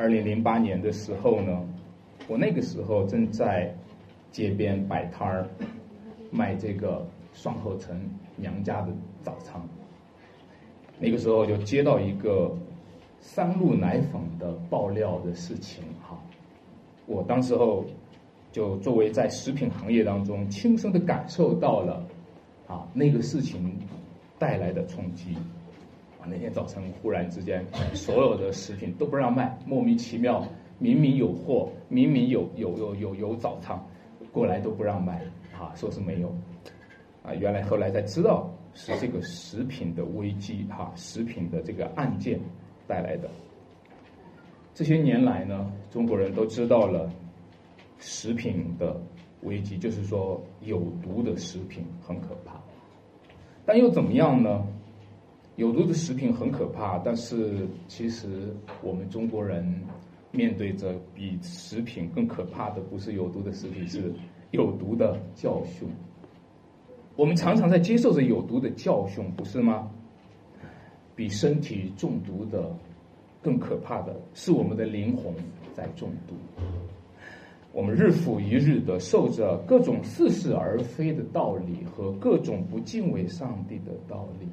二零零八年的时候呢，我那个时候正在街边摆摊儿卖这个双合城娘家的早餐。那个时候就接到一个三鹿奶粉的爆料的事情哈，我当时候就作为在食品行业当中亲身的感受到了啊那个事情带来的冲击。啊，那天早晨忽然之间，所有的食品都不让卖，莫名其妙，明明有货，明明有有有有有早餐，过来都不让卖，啊，说是没有，啊，原来后来才知道是这个食品的危机，哈，食品的这个案件带来的。这些年来呢，中国人都知道了食品的危机，就是说有毒的食品很可怕，但又怎么样呢？有毒的食品很可怕，但是其实我们中国人面对着比食品更可怕的，不是有毒的食品，是有毒的教训。我们常常在接受着有毒的教训，不是吗？比身体中毒的更可怕的是我们的灵魂在中毒。我们日复一日的受着各种似是而非的道理和各种不敬畏上帝的道理。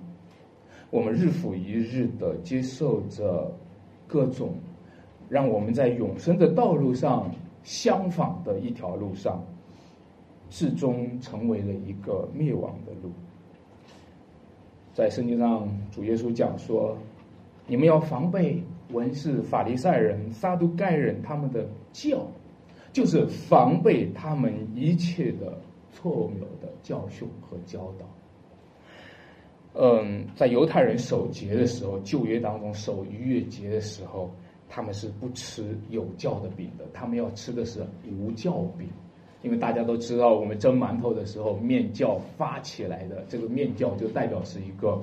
我们日复一日的接受着各种让我们在永生的道路上相仿的一条路上，最终成为了一个灭亡的路。在圣经上，主耶稣讲说：“你们要防备文士、法利赛人、撒都盖人他们的教，就是防备他们一切的错谬的教训和教导。”嗯，在犹太人守节的时候，旧约当中守逾越节的时候，他们是不吃有酵的饼的，他们要吃的是无酵饼，因为大家都知道，我们蒸馒头的时候，面酵发起来的，这个面酵就代表是一个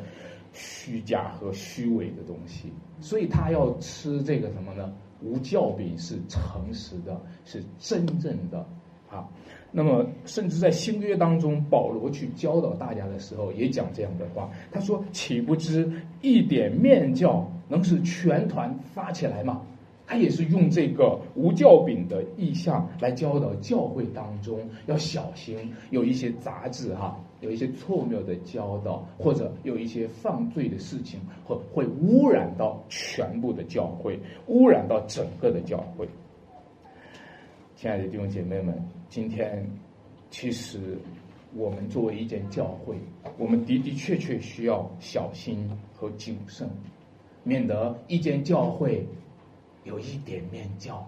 虚假和虚伪的东西，所以他要吃这个什么呢？无酵饼是诚实的，是真正的啊。那么，甚至在新约当中，保罗去教导大家的时候，也讲这样的话。他说：“岂不知一点面教能使全团发起来吗？”他也是用这个无教饼的意象来教导教会当中要小心，有一些杂质哈，有一些错谬的教导，或者有一些犯罪的事情，会会污染到全部的教会，污染到整个的教会。亲爱的弟兄姐妹们，今天其实我们作为一间教会，我们的的确确需要小心和谨慎，免得一间教会有一点面教，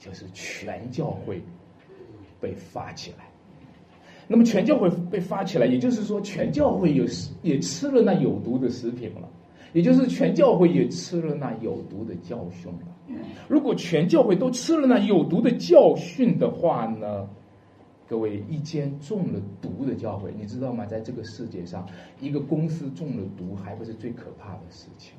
就是全教会被发起来。那么全教会被发起来，也就是说全教会有也吃了那有毒的食品了，也就是全教会也吃了那有毒的教训了。如果全教会都吃了那有毒的教训的话呢？各位，一间中了毒的教会，你知道吗？在这个世界上，一个公司中了毒还不是最可怕的事情。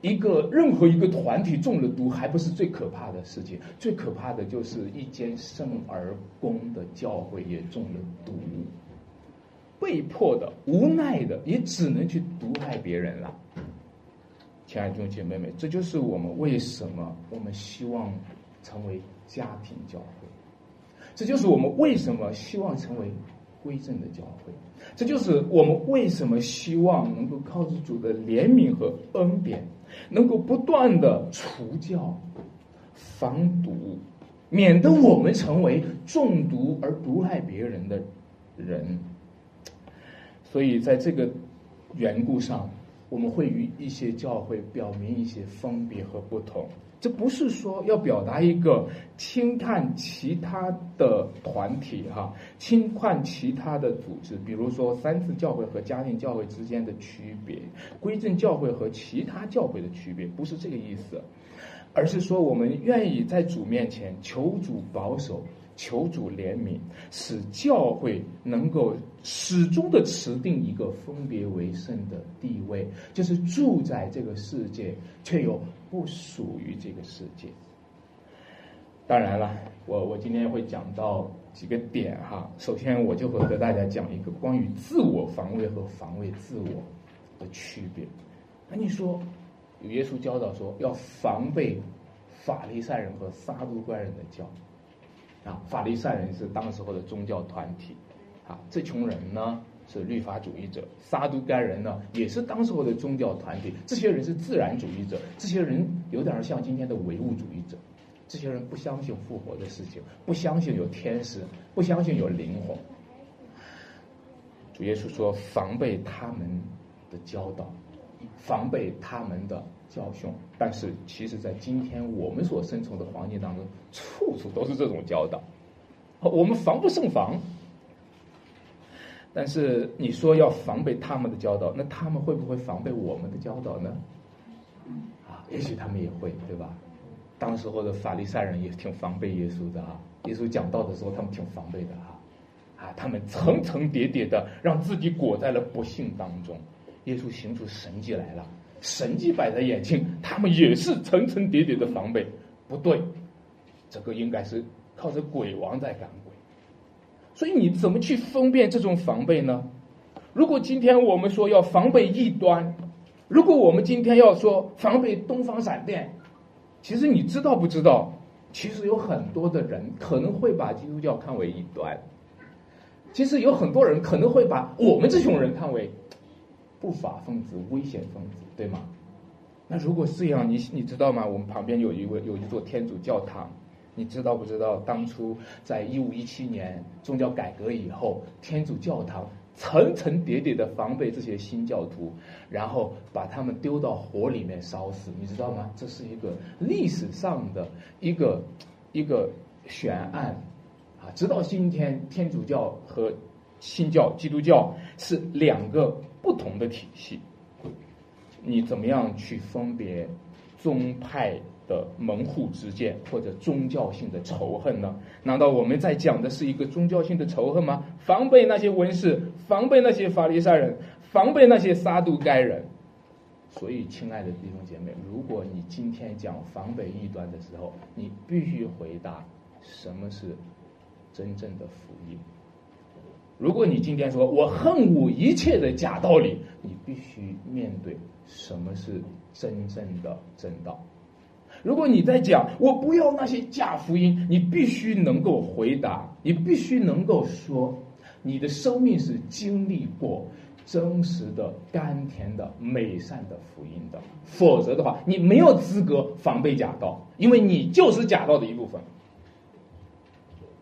一个任何一个团体中了毒还不是最可怕的事情，最可怕的就是一间圣而公的教会也中了毒，被迫的、无奈的，也只能去毒害别人了。亲爱的弟兄姐妹们，这就是我们为什么我们希望成为家庭教会，这就是我们为什么希望成为归正的教会，这就是我们为什么希望能够靠着主的怜悯和恩典，能够不断的除教、防毒，免得我们成为中毒而毒害别人的人。所以，在这个缘故上。我们会与一些教会表明一些分别和不同，这不是说要表达一个轻看其他的团体哈，轻看其他的组织，比如说三次教会和家庭教会之间的区别，归正教会和其他教会的区别，不是这个意思，而是说我们愿意在主面前求主保守。求主怜悯，使教会能够始终的持定一个分别为圣的地位，就是住在这个世界，却又不属于这个世界。当然了，我我今天会讲到几个点哈。首先，我就会和大家讲一个关于自我防卫和防卫自我的区别。那你说，有耶稣教导说要防备。法利赛人和撒都该人的教。啊，法利赛人是当时候的宗教团体，啊，这群人呢是律法主义者，撒都该人呢也是当时候的宗教团体。这些人是自然主义者，这些人有点像今天的唯物主义者。这些人不相信复活的事情，不相信有天使，不相信有灵魂。主耶稣说：“防备他们的教导，防备他们的教训。”但是，其实，在今天我们所生存的环境当中，处处都是这种教导，我们防不胜防。但是，你说要防备他们的教导，那他们会不会防备我们的教导呢？啊，也许他们也会，对吧？当时候的法利赛人也挺防备耶稣的啊，耶稣讲道的时候，他们挺防备的啊，啊，他们层层叠叠的让自己裹在了不幸当中。耶稣行出神迹来了，神迹摆在眼前，他们也是层层叠叠的防备。不对，这个应该是靠着鬼王在赶鬼。所以你怎么去分辨这种防备呢？如果今天我们说要防备异端，如果我们今天要说防备东方闪电。其实你知道不知道？其实有很多的人可能会把基督教看为异端。其实有很多人可能会把我们这群人看为不法分子、危险分子，对吗？那如果是这样，你你知道吗？我们旁边有一位有一座天主教堂，你知道不知道？当初在一五一七年宗教改革以后，天主教堂。层层叠叠的防备这些新教徒，然后把他们丢到火里面烧死，你知道吗？这是一个历史上的一个一个悬案啊！直到今天，天主教和新教基督教是两个不同的体系，你怎么样去分别宗派？的门户之见或者宗教性的仇恨呢？难道我们在讲的是一个宗教性的仇恨吗？防备那些文士，防备那些法利赛人，防备那些撒杜该人。所以，亲爱的弟兄姐妹，如果你今天讲防备异端的时候，你必须回答什么是真正的福音。如果你今天说我恨恶一切的假道理，你必须面对什么是真正的正道。如果你在讲我不要那些假福音，你必须能够回答，你必须能够说，你的生命是经历过真实的、甘甜的、美善的福音的，否则的话，你没有资格防备假道，因为你就是假道的一部分。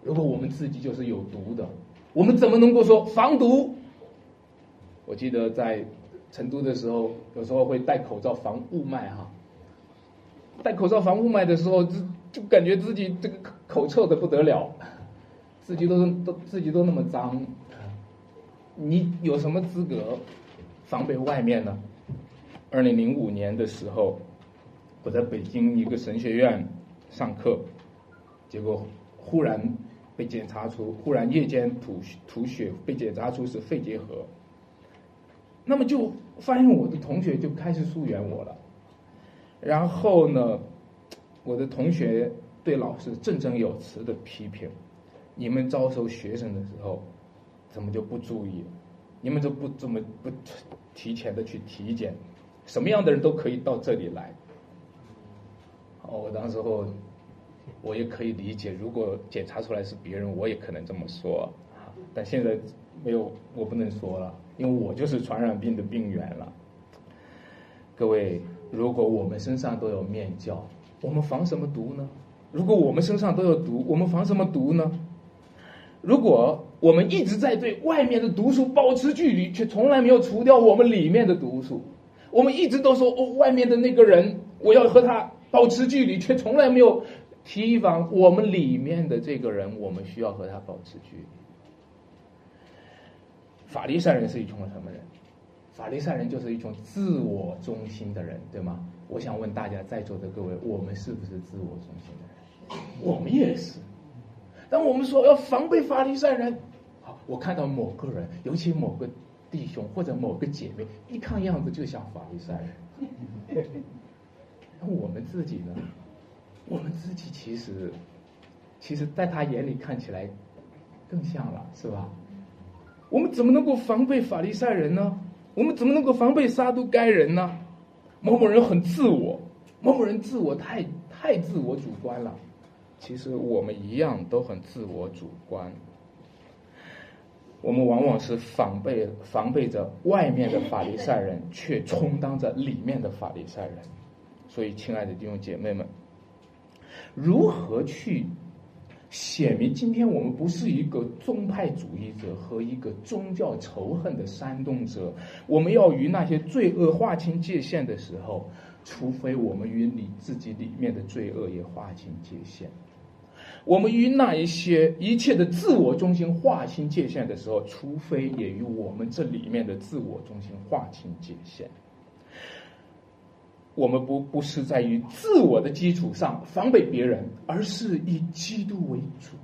如果我们自己就是有毒的，我们怎么能够说防毒？我记得在成都的时候，有时候会戴口罩防雾霾哈。戴口罩防雾霾的时候，就就感觉自己这个口臭的不得了，自己都都自己都那么脏，你有什么资格防备外面呢？二零零五年的时候，我在北京一个神学院上课，结果忽然被检查出，忽然夜间吐吐血，被检查出是肺结核，那么就发现我的同学就开始疏远我了。然后呢，我的同学对老师振振有词的批评：“你们招收学生的时候，怎么就不注意？你们就不怎么不提前的去体检？什么样的人都可以到这里来。”哦，我当时候我也可以理解，如果检查出来是别人，我也可能这么说。但现在没有，我不能说了，因为我就是传染病的病源了。各位。如果我们身上都有面胶，我们防什么毒呢？如果我们身上都有毒，我们防什么毒呢？如果我们一直在对外面的毒素保持距离，却从来没有除掉我们里面的毒素，我们一直都说哦，外面的那个人我要和他保持距离，却从来没有提防我们里面的这个人，我们需要和他保持距离。法利赛人是一种什么人？法利赛人就是一种自我中心的人，对吗？我想问大家在座的各位，我们是不是自我中心的人？我们也是。当我们说要防备法利赛人，好，我看到某个人，尤其某个弟兄或者某个姐妹，一看样子就像法利赛人。那我们自己呢？我们自己其实，其实在他眼里看起来更像了，是吧？我们怎么能够防备法利赛人呢？我们怎么能够防备杀毒该人呢？某某人很自我，某某人自我太太自我主观了。其实我们一样都很自我主观。我们往往是防备防备着外面的法利赛人，却充当着里面的法利赛人。所以，亲爱的弟兄姐妹们，如何去显明今天我们不是一个宗派主义者和一个宗教仇恨的煽动者？我们要与那些罪恶划清界限的时候，除非我们与你自己里面的罪恶也划清界限。我们与那一些一切的自我中心划清界限的时候，除非也与我们这里面的自我中心划清界限。我们不不是在于自我的基础上防备别人，而是以基督为主，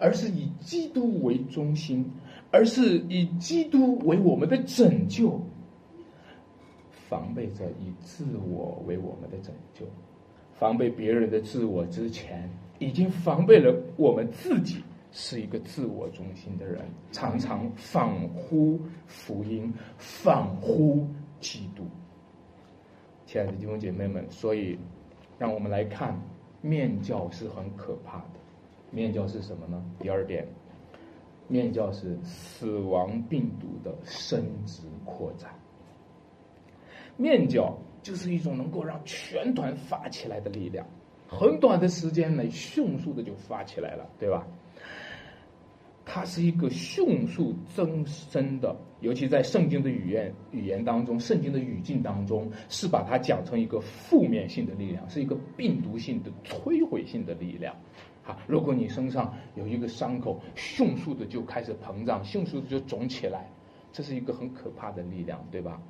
而是以基督为中心，而是以基督为我们的拯救。防备着以自我为我们的拯救，防备别人的自我之前。已经防备了我们自己是一个自我中心的人，常常仿乎福音，仿乎基督。亲爱的弟兄姐妹们，所以让我们来看面教是很可怕的。面教是什么呢？第二点，面教是死亡病毒的生殖扩展。面教就是一种能够让全团发起来的力量。很短的时间内，迅速的就发起来了，对吧？它是一个迅速增生的，尤其在圣经的语言语言当中，圣经的语境当中，是把它讲成一个负面性的力量，是一个病毒性的摧毁性的力量。好，如果你身上有一个伤口，迅速的就开始膨胀，迅速的就肿起来，这是一个很可怕的力量，对吧？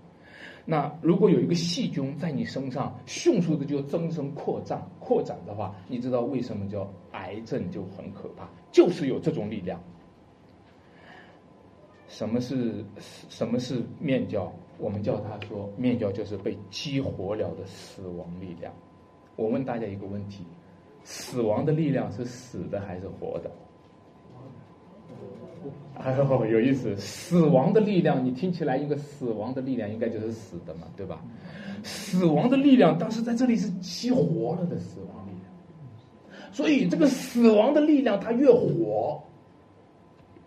那如果有一个细菌在你身上迅速的就增生扩张扩展的话，你知道为什么叫癌症就很可怕？就是有这种力量。什么是什么是面教？我们叫他说面教就是被激活了的死亡力量。我问大家一个问题：死亡的力量是死的还是活的？哎呦，有意思！死亡的力量，你听起来一个死亡的力量应该就是死的嘛，对吧？死亡的力量，但是在这里是激活了的死亡力量。所以这个死亡的力量，它越活，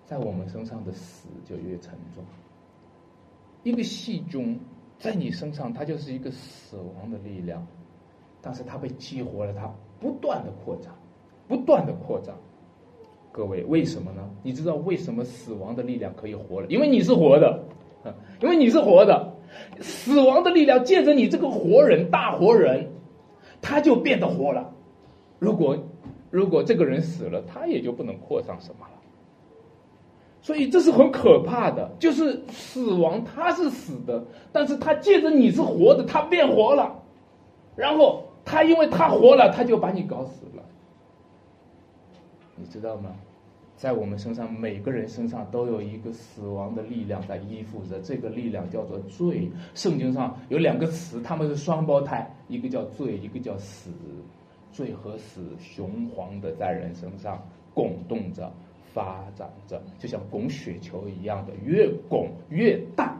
在我们身上的死就越沉重。一个细菌在你身上，它就是一个死亡的力量，但是它被激活了，它不断的扩张，不断的扩张。各位，为什么呢？你知道为什么死亡的力量可以活了？因为你是活的，因为你是活的，死亡的力量借着你这个活人，大活人，他就变得活了。如果如果这个人死了，他也就不能扩张什么。所以这是很可怕的，就是死亡他是死的，但是他借着你是活的，他变活了，然后他因为他活了，他就把你搞死了。你知道吗？在我们身上，每个人身上都有一个死亡的力量在依附着。这个力量叫做罪。圣经上有两个词，他们是双胞胎，一个叫罪，一个叫死。罪和死雄黄的在人身上拱动着、发展着，就像拱雪球一样的，越拱越大。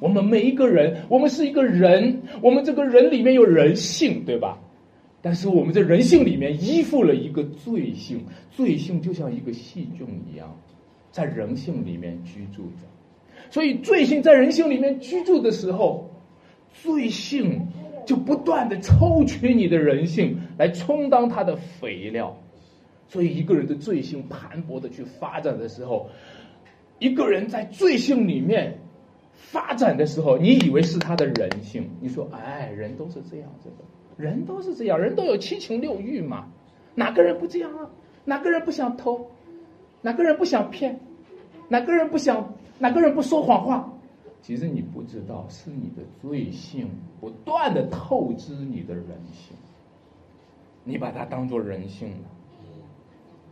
我们每一个人，我们是一个人，我们这个人里面有人性，对吧？但是我们在人性里面依附了一个罪性，罪性就像一个细菌一样，在人性里面居住着。所以罪性在人性里面居住的时候，罪性就不断的抽取你的人性来充当它的肥料。所以一个人的罪性盘剥的去发展的时候，一个人在罪性里面发展的时候，你以为是他的人性，你说哎，人都是这样子的。人都是这样，人都有七情六欲嘛，哪个人不这样啊？哪个人不想偷？哪个人不想骗？哪个人不想？哪个人不说谎话？其实你不知道，是你的罪性不断的透支你的人性，你把它当做人性了。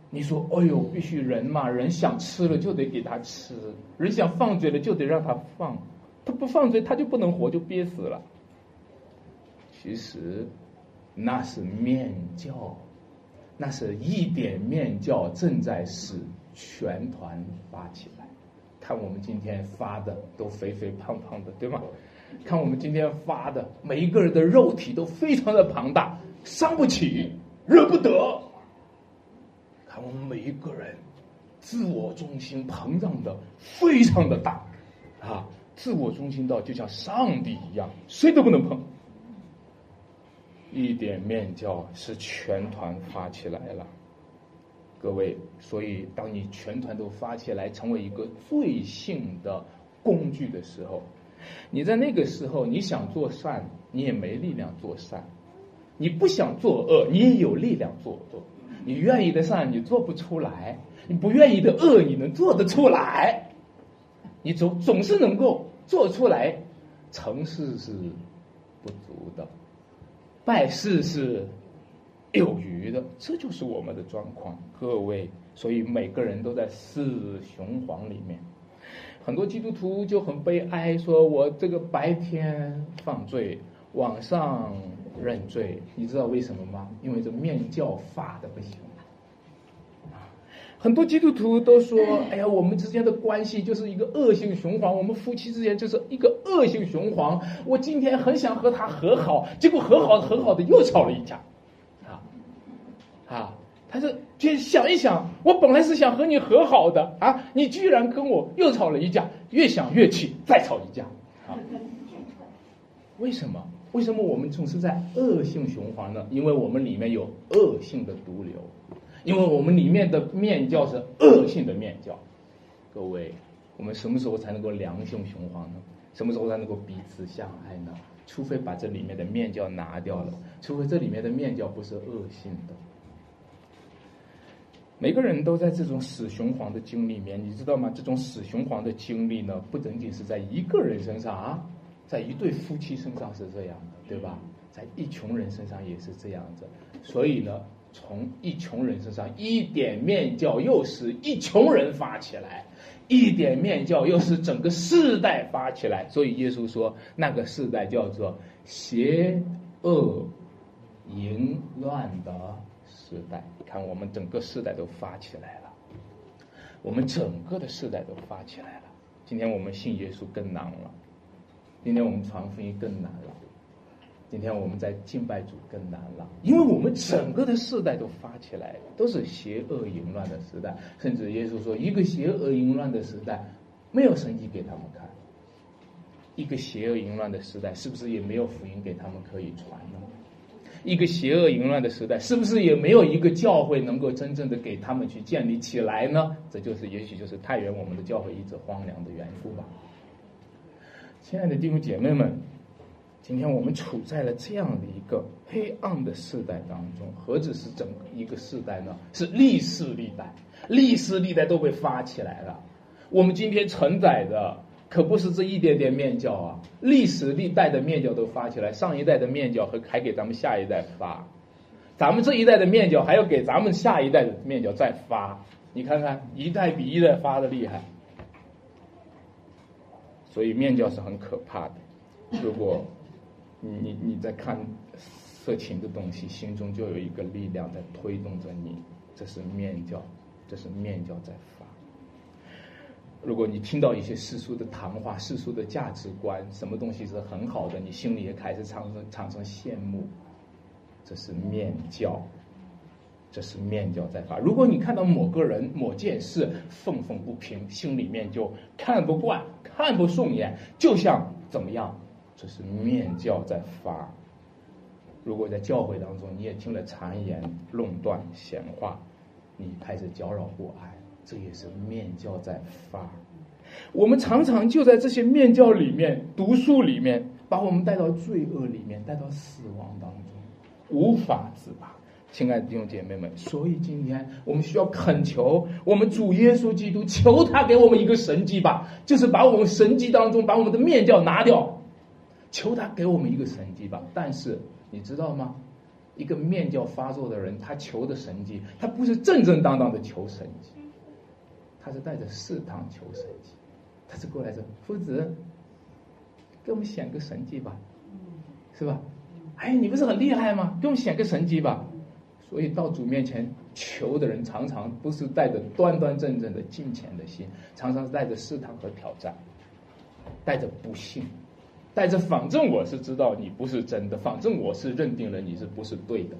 你说，哎呦，必须人嘛，人想吃了就得给他吃，人想放嘴了就得让他放，他不放嘴他就不能活，就憋死了。其实，那是面教，那是一点面教正在使全团发起来。看我们今天发的都肥肥胖胖的，对吗？看我们今天发的每一个人的肉体都非常的庞大，伤不起，惹不得。我们每一个人，自我中心膨胀的非常的大，啊，自我中心到就像上帝一样，谁都不能碰。一点面教是全团发起来了，各位，所以当你全团都发起来，成为一个罪性的工具的时候，你在那个时候，你想做善，你也没力量做善；你不想做恶，你也有力量做恶。你愿意的善，你做不出来；你不愿意的恶，你能做得出来。你总总是能够做出来，成事是不足的。败事是有余的，这就是我们的状况，各位。所以每个人都在四雄黄里面，很多基督徒就很悲哀，说我这个白天犯罪，晚上认罪，你知道为什么吗？因为这面教发的不行。很多基督徒都说：“ 哎呀，我们之间的关系就是一个恶性循环，我们夫妻之间就是一个恶性循环。我今天很想和他和好，结果和好和好的又吵了一架，啊，啊，他说，就想一想，我本来是想和你和好的啊，你居然跟我又吵了一架，越想越气，再吵一架，啊，为什么？为什么我们总是在恶性循环呢？因为我们里面有恶性的毒瘤。”因为我们里面的面教是恶性的面教，各位，我们什么时候才能够良性循环呢？什么时候才能够彼此相爱呢？除非把这里面的面教拿掉了，除非这里面的面教不是恶性的。每个人都在这种死循环的经历里面，你知道吗？这种死循环的经历呢，不仅仅是在一个人身上啊，在一对夫妻身上是这样的，对吧？在一群人身上也是这样子，所以呢。从一穷人身上一点面教，又使一穷人发起来；一点面教，又使整个世代发起来。所以耶稣说，那个世代叫做邪恶淫乱的时代。看，我们整个世代都发起来了，我们整个的世代都发起来了。今天我们信耶稣更难了，今天我们传福音更难了。今天我们在敬拜主更难了，因为我们整个的世代都发起来，都是邪恶淫乱的时代。甚至耶稣说，一个邪恶淫乱的时代，没有神迹给他们看。一个邪恶淫乱的时代，是不是也没有福音给他们可以传呢？一个邪恶淫乱的时代，是不是也没有一个教会能够真正的给他们去建立起来呢？这就是，也许就是太原我们的教会一直荒凉的缘故吧。亲爱的弟兄姐妹们。今天我们处在了这样的一个黑暗的时代当中，何止是整个一个时代呢？是历史历代，历史历代都被发起来了。我们今天承载的可不是这一点点面教啊，历史历代的面教都发起来，上一代的面教和还给咱们下一代发，咱们这一代的面教还要给咱们下一代的面教再发。你看看，一代比一代发的厉害，所以面教是很可怕的。如果你你你在看色情的东西，心中就有一个力量在推动着你，这是面教，这是面教在发。如果你听到一些世俗的谈话、世俗的价值观，什么东西是很好的，你心里也开始产生产生羡慕，这是面教，这是面教在发。如果你看到某个人、某件事愤愤不平，心里面就看不惯、看不顺眼，就像怎么样？这是面教在发。如果在教会当中，你也听了谗言、论断、闲话，你开始搅扰不安，这也是面教在发。我们常常就在这些面教里面、读书里面，把我们带到罪恶里面，带到死亡当中，无法自拔。亲爱的弟兄姐妹们，所以今天我们需要恳求我们主耶稣基督，求他给我们一个神迹吧，就是把我们神迹当中把我们的面教拿掉。求他给我们一个神迹吧，但是你知道吗？一个面教发作的人，他求的神迹，他不是正正当当的求神迹，他是带着试探求神迹，他是过来说：“夫子，给我们显个神迹吧，是吧？”哎，你不是很厉害吗？给我们显个神迹吧。所以到主面前求的人，常常不是带着端端正正的敬虔的心，常常是带着试探和挑战，带着不幸。带着反正我是知道你不是真的，反正我是认定了你是不是对的。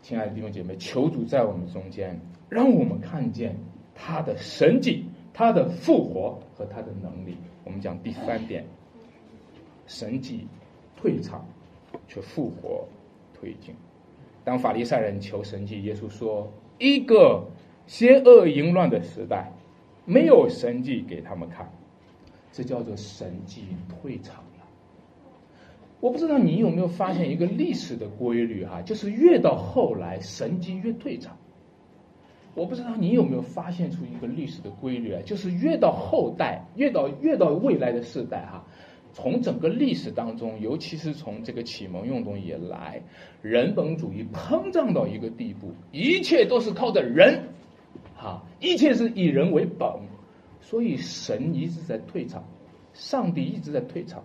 亲爱的弟兄姐妹，求主在我们中间，让我们看见他的神迹、他的复活和他的能力。我们讲第三点，神迹退场，却复活推进。当法利赛人求神迹，耶稣说：“一个邪恶淫乱的时代，没有神迹给他们看，这叫做神迹退场了。”我不知道你有没有发现一个历史的规律哈，就是越到后来神迹越退场。我不知道你有没有发现出一个历史的规律啊，就是越到后代，越到越到未来的世代哈，从整个历史当中，尤其是从这个启蒙运动以来，人本主义膨胀到一个地步，一切都是靠着人，哈，一切是以人为本，所以神一直在退场，上帝一直在退场。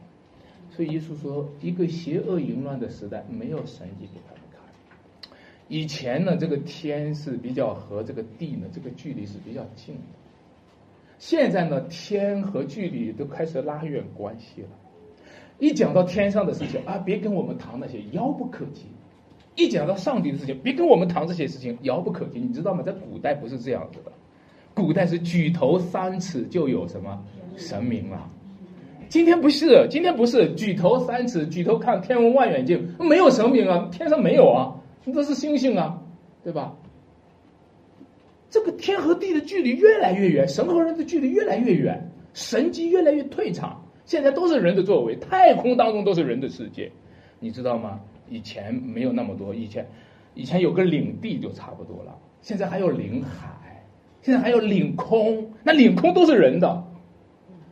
所以耶稣说，一个邪恶淫乱的时代，没有神迹给他们看。以前呢，这个天是比较和这个地呢，这个距离是比较近的。现在呢，天和距离都开始拉远关系了。一讲到天上的事情啊，别跟我们谈那些遥不可及；一讲到上帝的事情，别跟我们谈这些事情遥不可及。你知道吗？在古代不是这样子的，古代是举头三尺就有什么神明了。今天不是，今天不是举头三尺，举头看天文望远镜，没有神明啊，天上没有啊，都是星星啊，对吧？这个天和地的距离越来越远，神和人的距离越来越远，神迹越来越退场，现在都是人的作为，太空当中都是人的世界，你知道吗？以前没有那么多，以前以前有个领地就差不多了，现在还有领海，现在还有领空，那领空都是人的。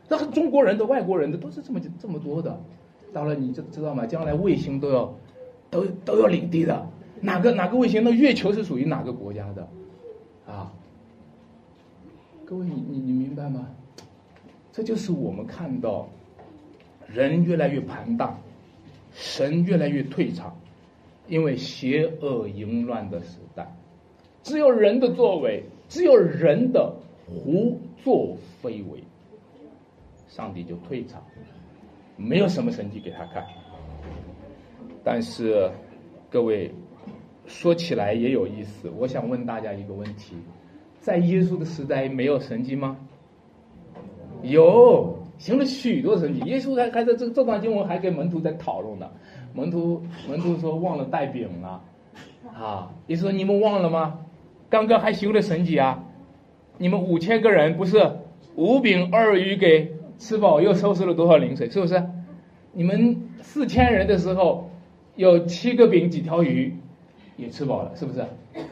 那中国人的、外国人的都是这么这么多的，到了你就知道吗？将来卫星都要都都要领地的，哪个哪个卫星？那月球是属于哪个国家的？啊，各位你你你明白吗？这就是我们看到人越来越庞大，神越来越退场，因为邪恶淫乱的时代，只有人的作为，只有人的胡作非为。上帝就退场，没有什么神迹给他看。但是，各位说起来也有意思。我想问大家一个问题：在耶稣的时代没有神迹吗？有，行了许多神迹。耶稣还还在这这段经文还跟门徒在讨论呢。门徒门徒说忘了带饼了，啊，耶稣说你们忘了吗？刚刚还行了神迹啊！你们五千个人不是五饼二鱼给？吃饱又收拾了多少零碎，是不是？你们四千人的时候，有七个饼几条鱼，也吃饱了，是不是？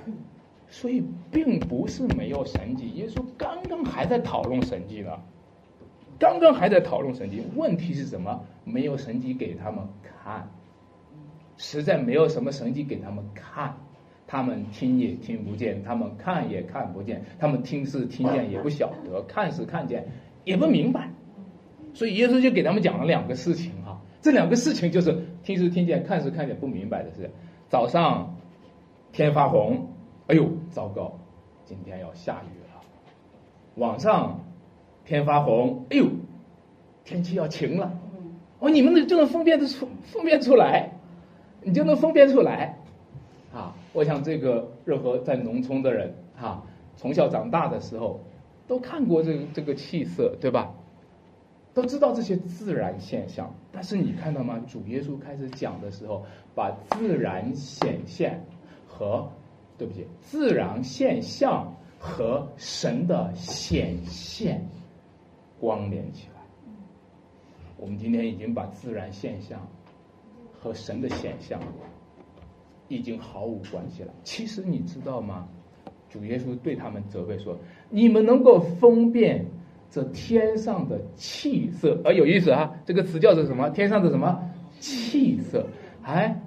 所以并不是没有神迹，耶稣刚刚还在讨论神迹呢，刚刚还在讨论神迹。问题是什么？没有神迹给他们看，实在没有什么神迹给他们看，他们听也听不见，他们看也看不见，他们听是听见也不晓得，看是看见也不明白。所以耶稣就给他们讲了两个事情哈，这两个事情就是听是听见，看是看见，不明白的事，早上天发红，哎呦糟糕，今天要下雨了；晚上天发红，哎呦天气要晴了。哦，你们的就能分辨的出分辨出来，你就能分辨出来啊！我想这个任何在农村的人哈，从小长大的时候都看过这个这个气色，对吧？都知道这些自然现象，但是你看到吗？主耶稣开始讲的时候，把自然显现和对不起，自然现象和神的显现关联起来。我们今天已经把自然现象和神的显象已经毫无关系了。其实你知道吗？主耶稣对他们责备说：“你们能够分辨。”这天上的气色，而有意思啊！这个词叫做什么？天上的什么气色？哎，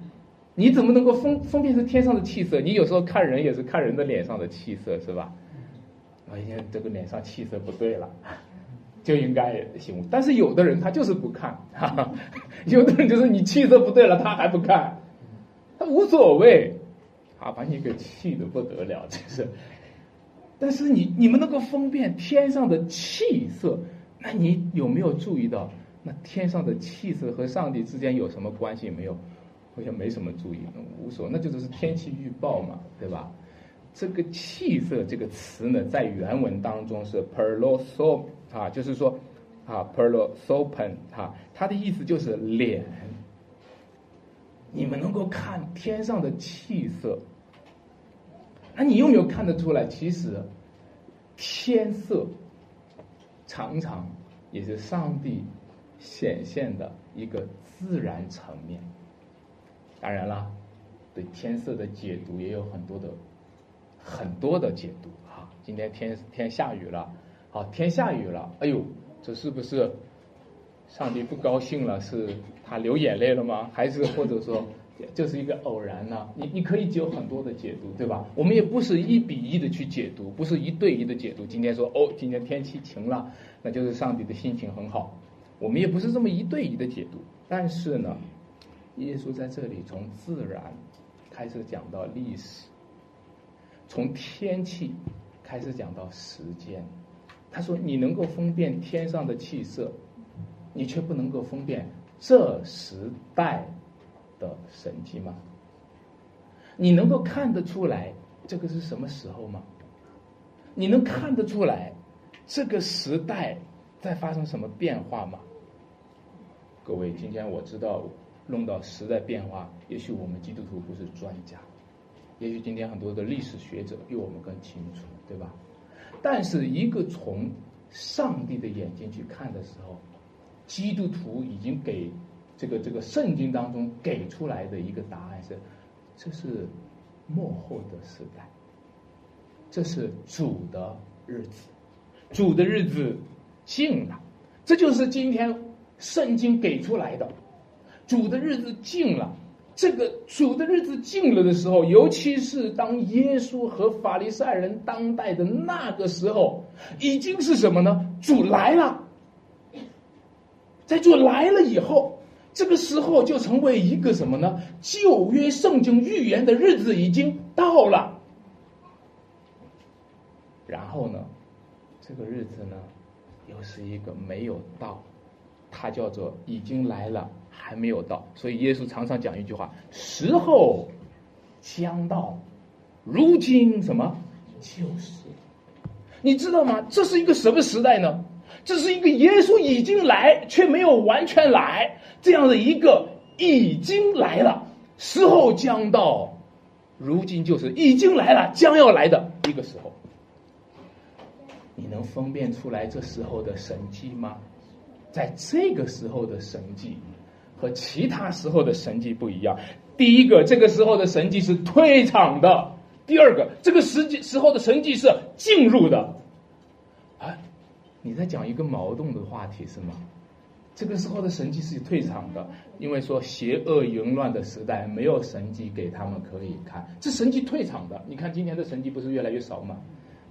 你怎么能够分分辨出天上的气色？你有时候看人也是看人的脸上的气色，是吧？哎呀，这个脸上气色不对了，就应该行。但是有的人他就是不看，哈哈，有的人就是你气色不对了，他还不看，他无所谓，啊，把你给气的不得了，真是。但是你你们能够分辨天上的气色，那你有没有注意到那天上的气色和上帝之间有什么关系没有？好像没什么注意，无所，那就只是天气预报嘛，对吧？这个气色这个词呢，在原文当中是 perloso 啊，就是说啊 perlosopen 啊，它的意思就是脸。你们能够看天上的气色，那你有没有看得出来？其实天色常常也是上帝显现的一个自然层面。当然了，对天色的解读也有很多的。很多的解读哈，今天天天下雨了，好天下雨了，哎呦，这是不是上帝不高兴了？是他流眼泪了吗？还是或者说这是一个偶然呢？你你可以有很多的解读，对吧？我们也不是一比一的去解读，不是一对一的解读。今天说哦，今天天气晴了，那就是上帝的心情很好。我们也不是这么一对一的解读。但是呢，耶稣在这里从自然开始讲到历史。从天气开始讲到时间，他说：“你能够分辨天上的气色，你却不能够分辨这时代的神迹吗？你能够看得出来这个是什么时候吗？你能看得出来这个时代在发生什么变化吗？各位，今天我知道弄到时代变化，也许我们基督徒不是专家。”也许今天很多的历史学者比我们更清楚，对吧？但是一个从上帝的眼睛去看的时候，基督徒已经给这个这个圣经当中给出来的一个答案是：这是幕后的时代，这是主的日子，主的日子近了。这就是今天圣经给出来的，主的日子近了。这个主的日子近了的时候，尤其是当耶稣和法利赛人当代的那个时候，已经是什么呢？主来了，在主来了以后，这个时候就成为一个什么呢？旧约圣经预言的日子已经到了。然后呢，这个日子呢，又是一个没有到，它叫做已经来了。还没有到，所以耶稣常常讲一句话：“时候将到，如今什么就是。”你知道吗？这是一个什么时代呢？这是一个耶稣已经来却没有完全来这样的一个已经来了，时候将到，如今就是已经来了，将要来的一个时候。你能分辨出来这时候的神迹吗？在这个时候的神迹。和其他时候的神迹不一样。第一个，这个时候的神迹是退场的；第二个，这个时际时候的神迹是进入的。啊，你在讲一个矛盾的话题是吗？这个时候的神迹是退场的，因为说邪恶淫乱的时代没有神迹给他们可以看，这神迹退场的。你看今天的神迹不是越来越少吗？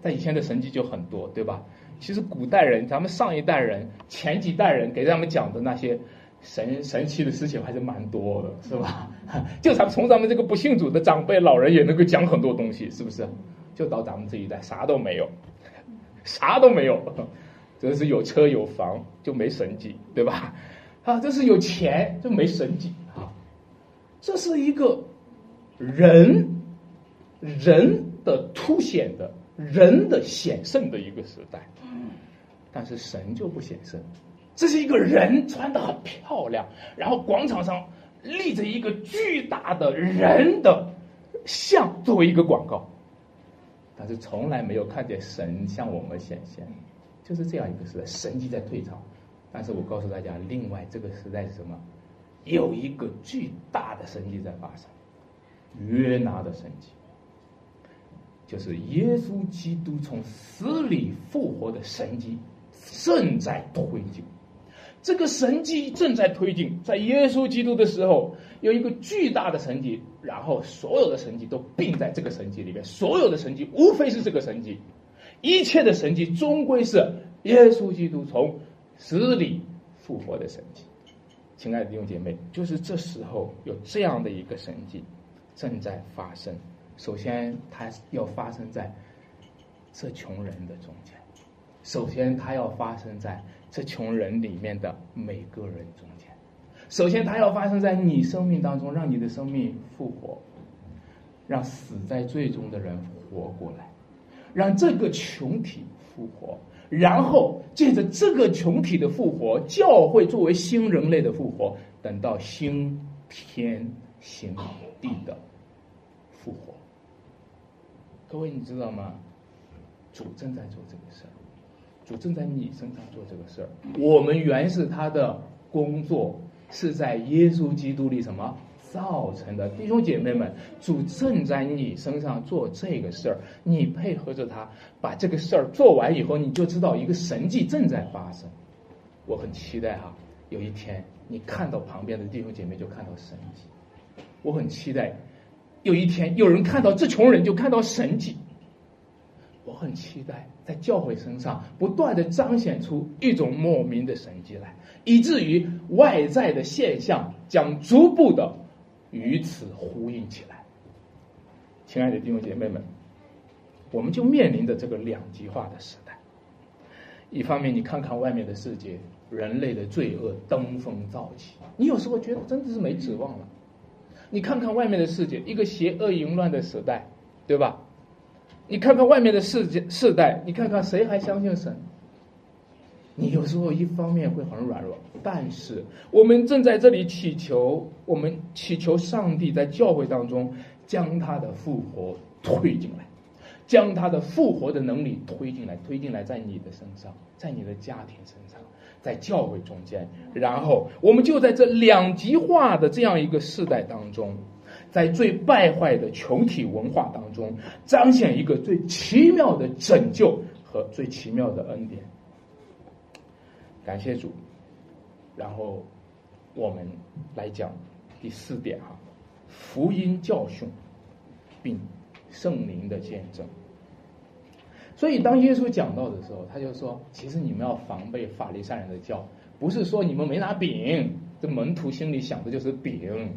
但以前的神迹就很多，对吧？其实古代人，咱们上一代人、前几代人给他们讲的那些。神神奇的事情还是蛮多的，是吧？就咱从咱们这个不信主的长辈老人也能够讲很多东西，是不是？就到咱们这一代啥都没有，啥都没有，这是有车有房就没神迹，对吧？啊，这是有钱就没神迹啊，这是一个人人的凸显的人的显圣的一个时代，但是神就不显圣。这是一个人穿的很漂亮，然后广场上立着一个巨大的人的像作为一个广告，但是从来没有看见神向我们显现，就是这样一个时代，神迹在退场。但是我告诉大家，另外这个时代是什么？有一个巨大的神迹在发生，约拿的神迹，就是耶稣基督从死里复活的神迹正在推进。这个神迹正在推进，在耶稣基督的时候，有一个巨大的神迹，然后所有的神迹都并在这个神迹里面，所有的神迹无非是这个神迹，一切的神迹终归是耶稣基督从死里复活的神迹。亲爱的弟兄姐妹，就是这时候有这样的一个神迹正在发生。首先，它要发生在这穷人的中间。首先它要发生在这群人里面的每个人中间。首先，它要发生在你生命当中，让你的生命复活，让死在最终的人活过来，让这个群体复活，然后借着这个群体的复活，教会作为新人类的复活，等到新天新地的复活。各位，你知道吗？主正在做这个事儿，主正在你身上做这个事儿。我们原是他的工作。是在耶稣基督里什么造成的？弟兄姐妹们，主正在你身上做这个事儿，你配合着他把这个事儿做完以后，你就知道一个神迹正在发生。我很期待哈，有一天你看到旁边的弟兄姐妹就看到神迹。我很期待有一天有人看到这穷人就看到神迹。我很期待在教会身上不断的彰显出一种莫名的神迹来。以至于外在的现象将逐步的与此呼应起来。亲爱的弟兄姐妹们，我们就面临着这个两极化的时代。一方面，你看看外面的世界，人类的罪恶登峰造极，你有时候觉得真的是没指望了。你看看外面的世界，一个邪恶淫乱的时代，对吧？你看看外面的世界世代，你看看谁还相信神？你有时候一方面会很软弱，但是我们正在这里祈求，我们祈求上帝在教会当中将他的复活推进来，将他的复活的能力推进来，推进来在你的身上，在你的家庭身上，在教会中间，然后我们就在这两极化的这样一个世代当中，在最败坏的群体文化当中，彰显一个最奇妙的拯救和最奇妙的恩典。感谢主，然后我们来讲第四点哈，福音教训，并圣灵的见证。所以当耶稣讲到的时候，他就说：其实你们要防备法利赛人的教，不是说你们没拿饼，这门徒心里想的就是饼。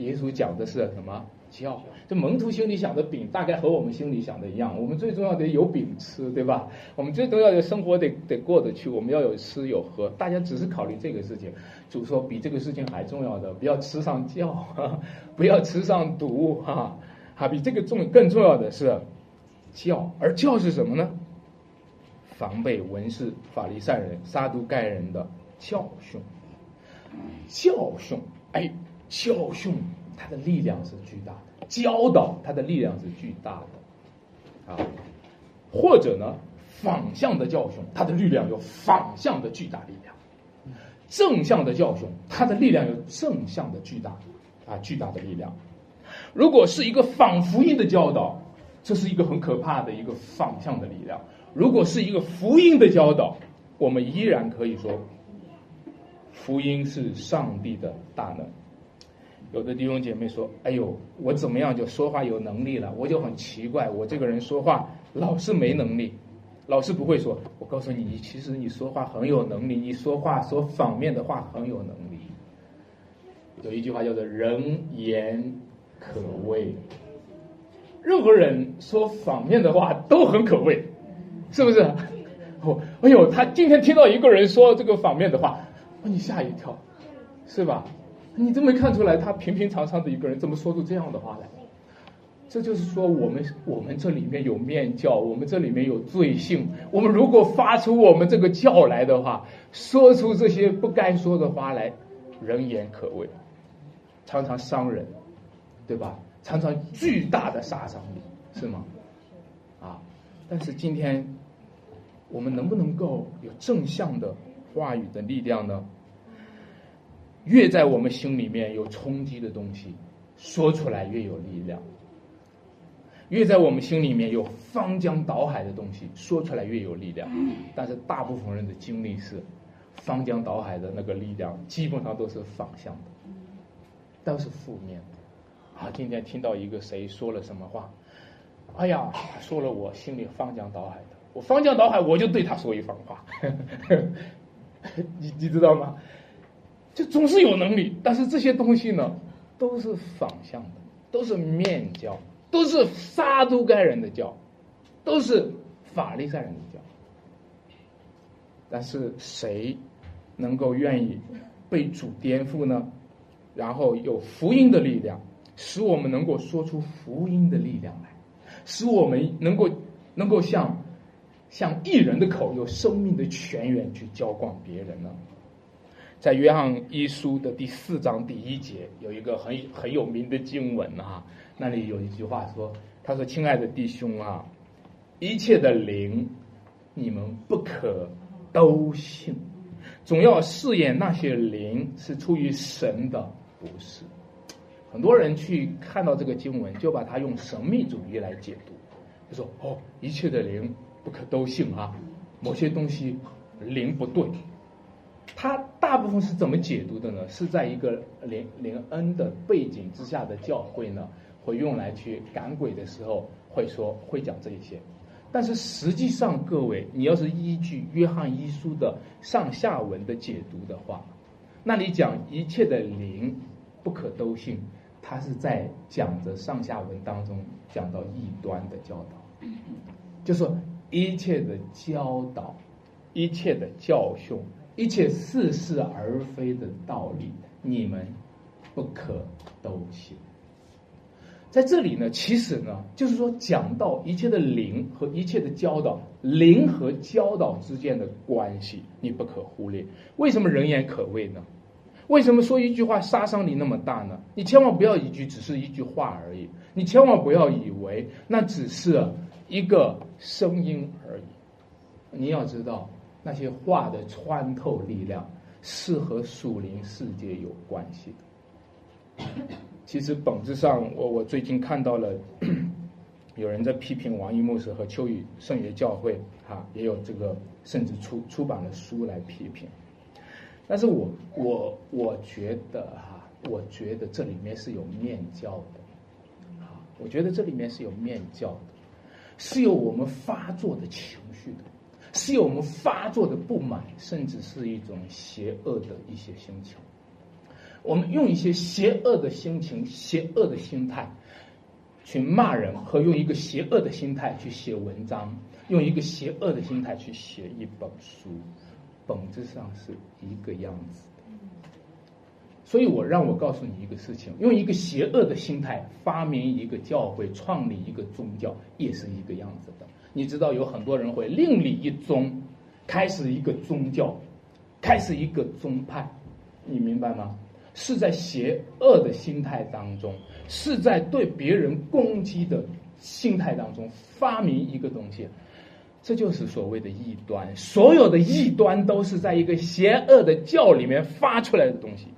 耶稣讲的是什么？教这门徒心里想的饼，大概和我们心里想的一样。我们最重要的有饼吃，对吧？我们最重要的生活得得过得去，我们要有吃有喝。大家只是考虑这个事情，主说比这个事情还重要的，不要吃上教，不要吃上毒，哈，哈，比这个重更重要的是教。而教是什么呢？防备文士、法利赛人、撒都盖人的教训，教训，哎，教训。它的力量是巨大的，教导它的力量是巨大的，啊，或者呢，反向的教训，它的力量有反向的巨大力量；正向的教训，它的力量有正向的巨大，啊，巨大的力量。如果是一个反福音的教导，这是一个很可怕的一个反向的力量；如果是一个福音的教导，我们依然可以说，福音是上帝的大能。有的弟兄姐妹说：“哎呦，我怎么样就说话有能力了？我就很奇怪，我这个人说话老是没能力，老是不会说。我告诉你，其实你说话很有能力，你说话说反面的话很有能力。有一句话叫做‘人言可畏’，任何人说反面的话都很可畏，是不是？哦，哎呦，他今天听到一个人说这个反面的话，把你吓一跳，是吧？”你都没看出来，他平平常常的一个人怎么说出这样的话来？这就是说，我们我们这里面有面教，我们这里面有罪性。我们如果发出我们这个教来的话，说出这些不该说的话来，人言可畏，常常伤人，对吧？常常巨大的杀伤力，是吗？啊！但是今天，我们能不能够有正向的话语的力量呢？越在我们心里面有冲击的东西，说出来越有力量；越在我们心里面有翻江倒海的东西，说出来越有力量。但是大部分人的经历是，翻江倒海的那个力量基本上都是反向的，都是负面的。啊，今天听到一个谁说了什么话，哎呀，说了我心里翻江倒海的，我翻江倒海，我就对他说一番话，你你知道吗？就总是有能力，但是这些东西呢，都是反向的，都是面教，都是撒都该人的教，都是法利赛人的教。但是谁能够愿意被主颠覆呢？然后有福音的力量，使我们能够说出福音的力量来，使我们能够能够像像艺人的口，有生命的泉源去浇灌别人呢？在约翰一书的第四章第一节，有一个很很有名的经文啊，那里有一句话说：“他说，亲爱的弟兄啊，一切的灵，你们不可都信，总要试验那些灵是出于神的。”不是，很多人去看到这个经文，就把它用神秘主义来解读，就说哦，一切的灵不可都信啊，某些东西灵不对。他大部分是怎么解读的呢？是在一个灵灵恩的背景之下的教会呢，会用来去赶鬼的时候会说会讲这一些。但是实际上，各位，你要是依据约翰一书的上下文的解读的话，那你讲一切的灵。不可都信，他是在讲着上下文当中讲到异端的教导，就说一切的教导、一切的教训、一切似是而非的道理，你们不可都信。在这里呢，其实呢，就是说讲到一切的灵和一切的教导，灵和教导之间的关系，你不可忽略。为什么人言可畏呢？为什么说一句话杀伤力那么大呢？你千万不要一句只是一句话而已，你千万不要以为那只是一个声音而已。你要知道，那些话的穿透力量是和属灵世界有关系的。其实本质上，我我最近看到了有人在批评王一牧师和秋雨圣约教会，哈，也有这个甚至出出版了书来批评。但是我我我觉得哈，我觉得这里面是有面教的，啊，我觉得这里面是有面教的，是有我们发作的情绪的，是有我们发作的不满，甚至是一种邪恶的一些心情。我们用一些邪恶的心情、邪恶的心态去骂人，和用一个邪恶的心态去写文章，用一个邪恶的心态去写一本书。本质上是一个样子，所以我让我告诉你一个事情：用一个邪恶的心态发明一个教会、创立一个宗教，也是一个样子的。你知道有很多人会另立一宗，开始一个宗教，开始一个宗派，你明白吗？是在邪恶的心态当中，是在对别人攻击的心态当中发明一个东西。这就是所谓的异端，所有的异端都是在一个邪恶的教里面发出来的东西。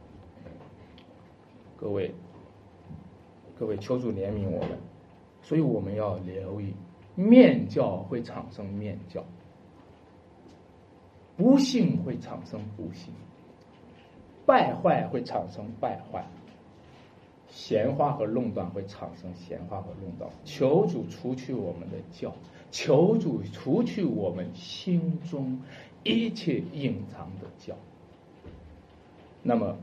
各位，各位，求主怜悯我们，所以我们要留意，面教会产生面教，不幸会产生不幸，败坏会产生败坏，闲话和论断会产生闲话和论断。求主除去我们的教。求主除去我们心中一切隐藏的教。那么，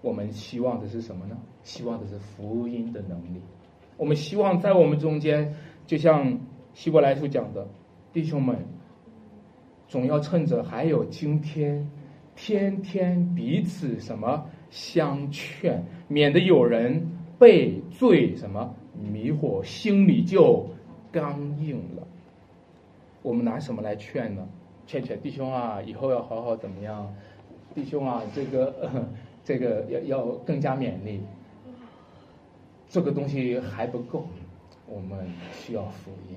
我们希望的是什么呢？希望的是福音的能力。我们希望在我们中间，就像希伯来书讲的，弟兄们，总要趁着还有今天，天天彼此什么相劝，免得有人被罪什么迷惑，心里就。刚硬了，我们拿什么来劝呢？劝劝弟兄啊，以后要好好怎么样？弟兄啊，这个 这个要要更加勉励。这个东西还不够，我们需要福音，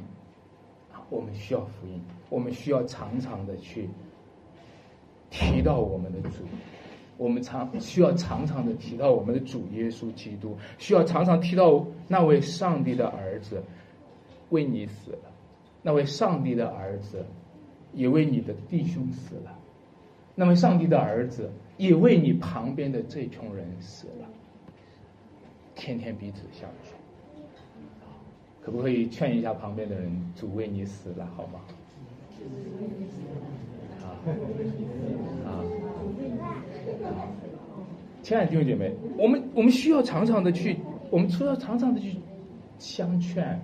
我们需要福音，我们需要常常的去提到我们的主，我们常需要常常的提到我们的主耶稣基督，需要常常提到那位上帝的儿子。为你死了，那位上帝的儿子也为你的弟兄死了，那位上帝的儿子也为你旁边的这群人死了。天天彼此相劝，可不可以劝一下旁边的人？主为你死了，好吗？啊啊！亲爱的弟兄姐妹，我们我们需要常常的去，我们需要常常的去相劝。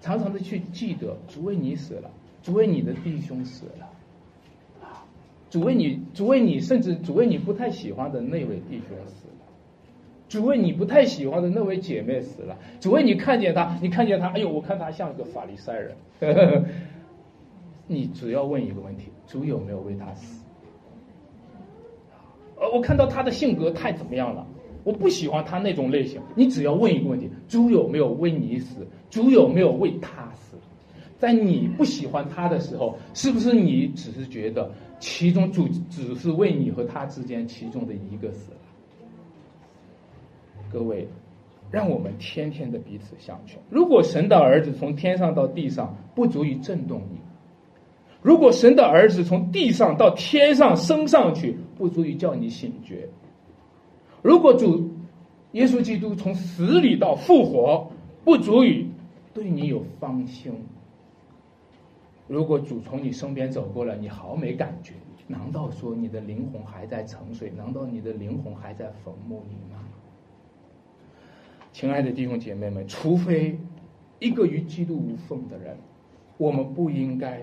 常常的去记得，主为你死了，主为你的弟兄死了，主为你，主为你，甚至主为你不太喜欢的那位弟兄死了，主为你不太喜欢的那位姐妹死了，主为你看见她，你看见她，哎呦，我看她像一个法利赛人。你只要问一个问题：主有没有为他死？呃，我看到他的性格太怎么样了？我不喜欢他那种类型。你只要问一个问题：主有没有为你死？主有没有为他死？在你不喜欢他的时候，是不是你只是觉得其中主只是为你和他之间其中的一个死了？各位，让我们天天的彼此相劝。如果神的儿子从天上到地上不足以震动你，如果神的儿子从地上到天上升上去不足以叫你醒觉，如果主耶稣基督从死里到复活不足以对你有芳心。如果主从你身边走过了，你毫没感觉，难道说你的灵魂还在沉睡？难道你的灵魂还在坟墓里吗？亲爱的弟兄姐妹们，除非一个与基督无缝的人，我们不应该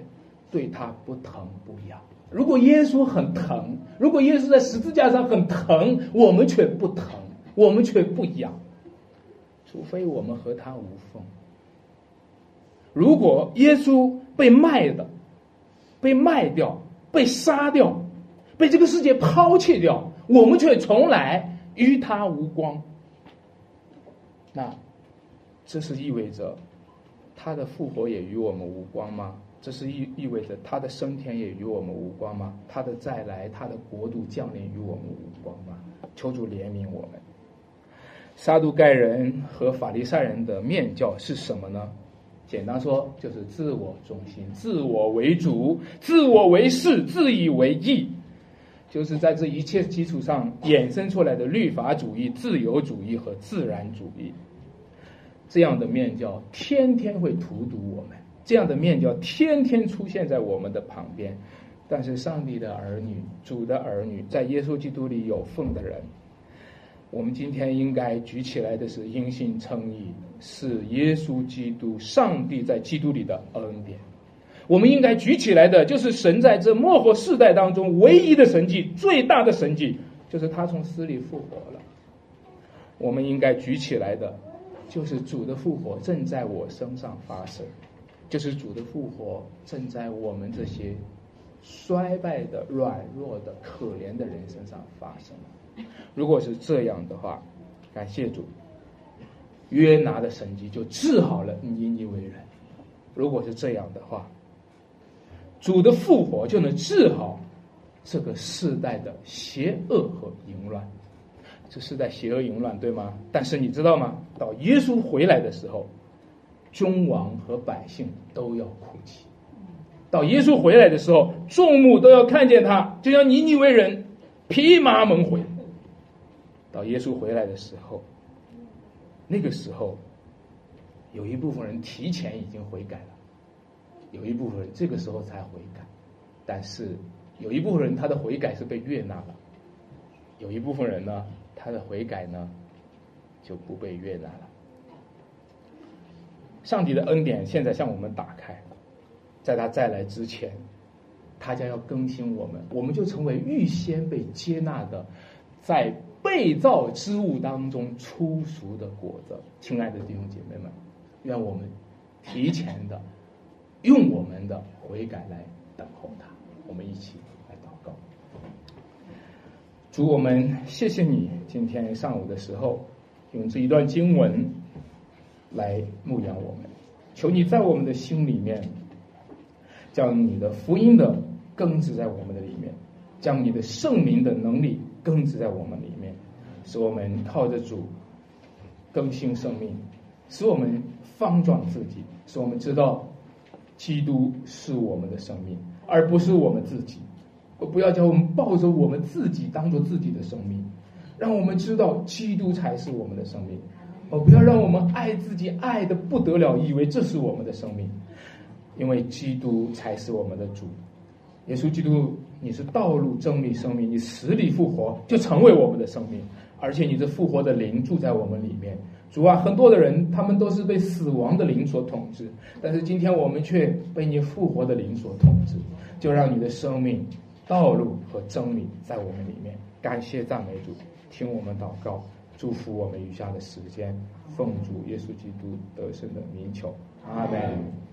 对他不疼不痒。如果耶稣很疼，如果耶稣在十字架上很疼，我们却不疼，我们却不痒，除非我们和他无缝。如果耶稣被卖的，被卖掉，被杀掉，被这个世界抛弃掉，我们却从来与他无关。那，这是意味着他的复活也与我们无关吗？这是意意味着他的升天也与我们无关吗？他的再来，他的国度降临与我们无关吗？求主怜悯我们。撒杜盖人和法利赛人的面教是什么呢？简单说，就是自我中心、自我为主、自我为是、自以为义，就是在这一切基础上衍生出来的律法主义、自由主义和自然主义。这样的面教天天会荼毒我们，这样的面教天天出现在我们的旁边。但是，上帝的儿女、主的儿女，在耶稣基督里有份的人。我们今天应该举起来的是因信称义，是耶稣基督、上帝在基督里的恩典。我们应该举起来的就是神在这末后世代当中唯一的神迹、最大的神迹，就是他从死里复活了。我们应该举起来的，就是主的复活正在我身上发生，就是主的复活正在我们这些衰败的、软弱的、可怜的人身上发生。如果是这样的话，感谢主，约拿的神迹就治好了尼尼微人。如果是这样的话，主的复活就能治好这个世代的邪恶和淫乱。这世代邪恶淫乱，对吗？但是你知道吗？到耶稣回来的时候，君王和百姓都要哭泣。到耶稣回来的时候，众目都要看见他，就像尼尼为人披麻蒙灰。到耶稣回来的时候，那个时候，有一部分人提前已经悔改了，有一部分人这个时候才悔改，但是有一部分人他的悔改是被悦纳了，有一部分人呢，他的悔改呢就不被悦纳了。上帝的恩典现在向我们打开，在他再来之前，他将要更新我们，我们就成为预先被接纳的，在。被造之物当中出熟的果子，亲爱的弟兄姐妹们，愿我们提前的用我们的悔改来等候他。我们一起来祷告，主我们谢谢你，今天上午的时候用这一段经文来牧养我们，求你在我们的心里面将你的福音的根植在我们的里面，将你的圣灵的能力根植在我们里面。使我们靠着主更新生命，使我们方转自己，使我们知道基督是我们的生命，而不是我们自己。不要叫我们抱着我们自己当做自己的生命，让我们知道基督才是我们的生命。哦，不要让我们爱自己爱的不得了，以为这是我们的生命，因为基督才是我们的主。耶稣基督，你是道路、真理、生命，你死里复活，就成为我们的生命。而且你这复活的灵住在我们里面，主啊，很多的人他们都是被死亡的灵所统治，但是今天我们却被你复活的灵所统治，就让你的生命道路和真理在我们里面。感谢赞美主，听我们祷告，祝福我们余下的时间，奉主耶稣基督得胜的名求，阿门。